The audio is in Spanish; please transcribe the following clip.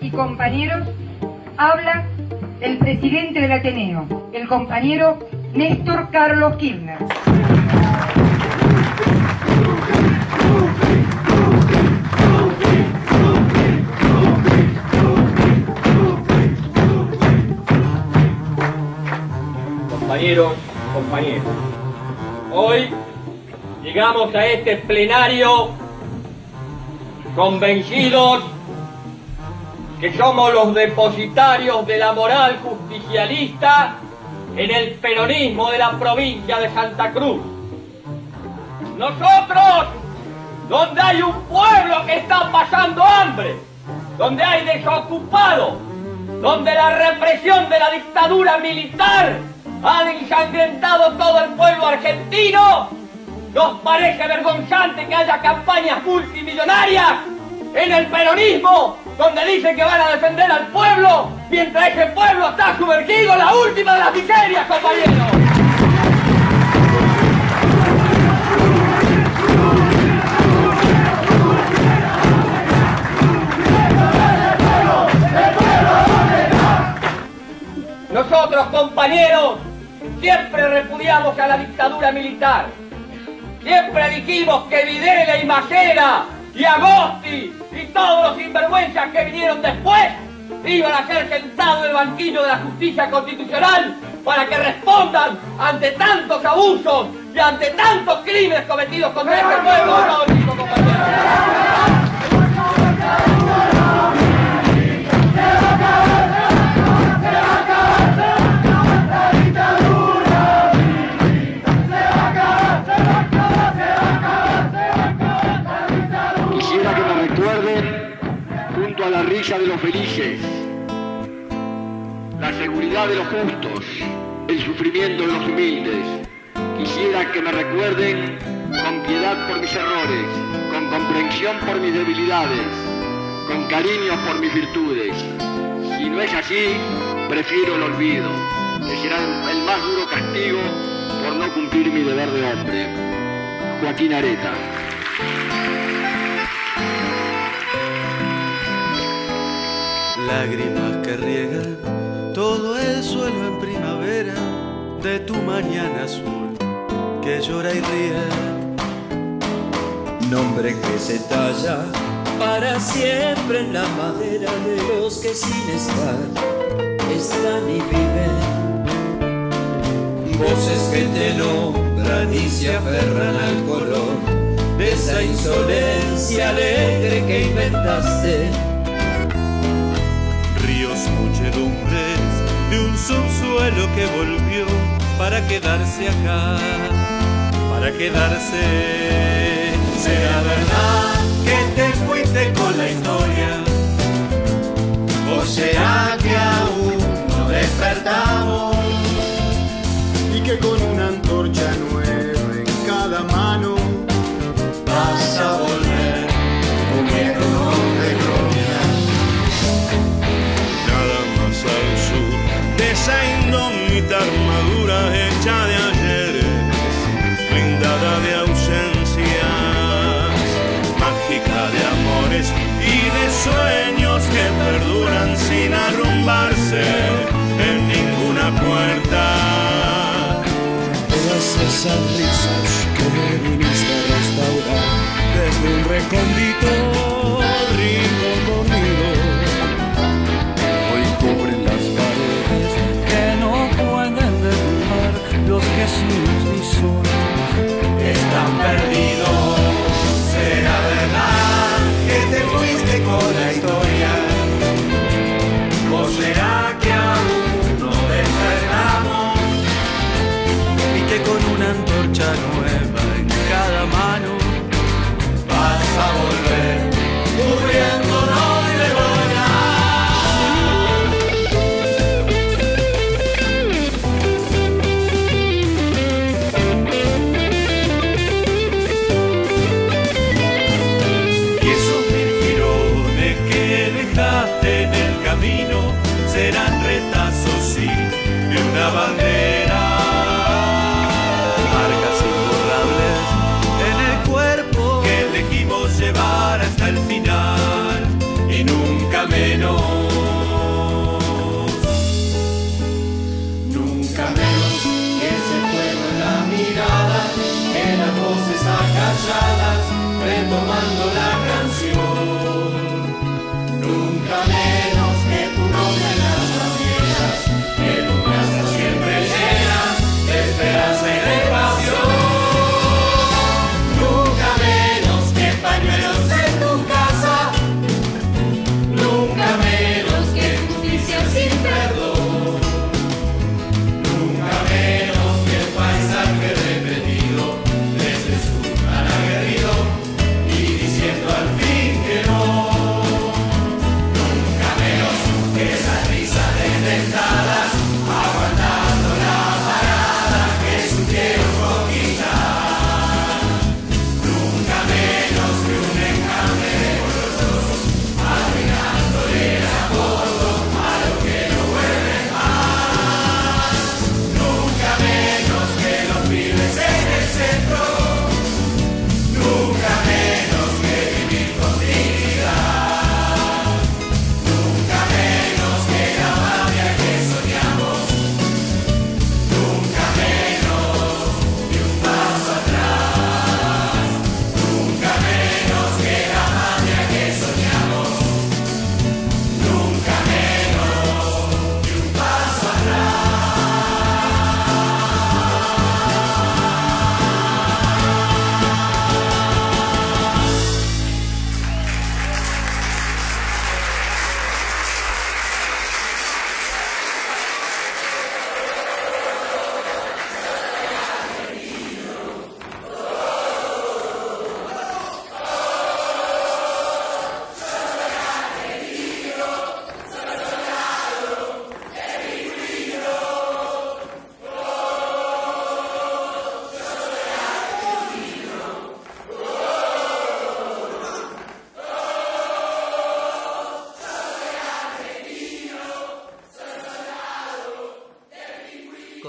Y compañeros, habla el presidente del Ateneo, el compañero Néstor Carlos Kirchner. Compañeros, compañeros, hoy llegamos a este plenario convencidos que somos los depositarios de la moral justicialista en el peronismo de la provincia de Santa Cruz. Nosotros, donde hay un pueblo que está pasando hambre, donde hay desocupados, donde la represión de la dictadura militar ha ensangrentado todo el pueblo argentino, nos parece vergonzante que haya campañas multimillonarias en el peronismo donde dicen que van a defender al pueblo mientras ese pueblo está sumergido en la última de las miserias, compañeros. Nosotros, compañeros, siempre repudiamos a la dictadura militar. Siempre dijimos que Videla y Macera y Agosti y todos los sinvergüenzas que vinieron después iban a ser sentados en el banquillo de la justicia constitucional para que respondan ante tantos abusos y ante tantos crímenes cometidos contra este pueblo, felices, la seguridad de los justos, el sufrimiento de los humildes. Quisiera que me recuerden con piedad por mis errores, con comprensión por mis debilidades, con cariño por mis virtudes. Si no es así, prefiero el olvido, que será el más duro castigo por no cumplir mi deber de hombre. Joaquín Areta. Lágrimas que riegan todo el suelo en primavera de tu mañana azul que llora y ríe. Nombre que se talla para siempre en la madera de los que sin estar están y viven. Voces que te nombran y se aferran al color de esa insolencia alegre que inventaste de un subsuelo que volvió para quedarse acá, para quedarse. ¿Será verdad que te fuiste con la historia? retomando la canción.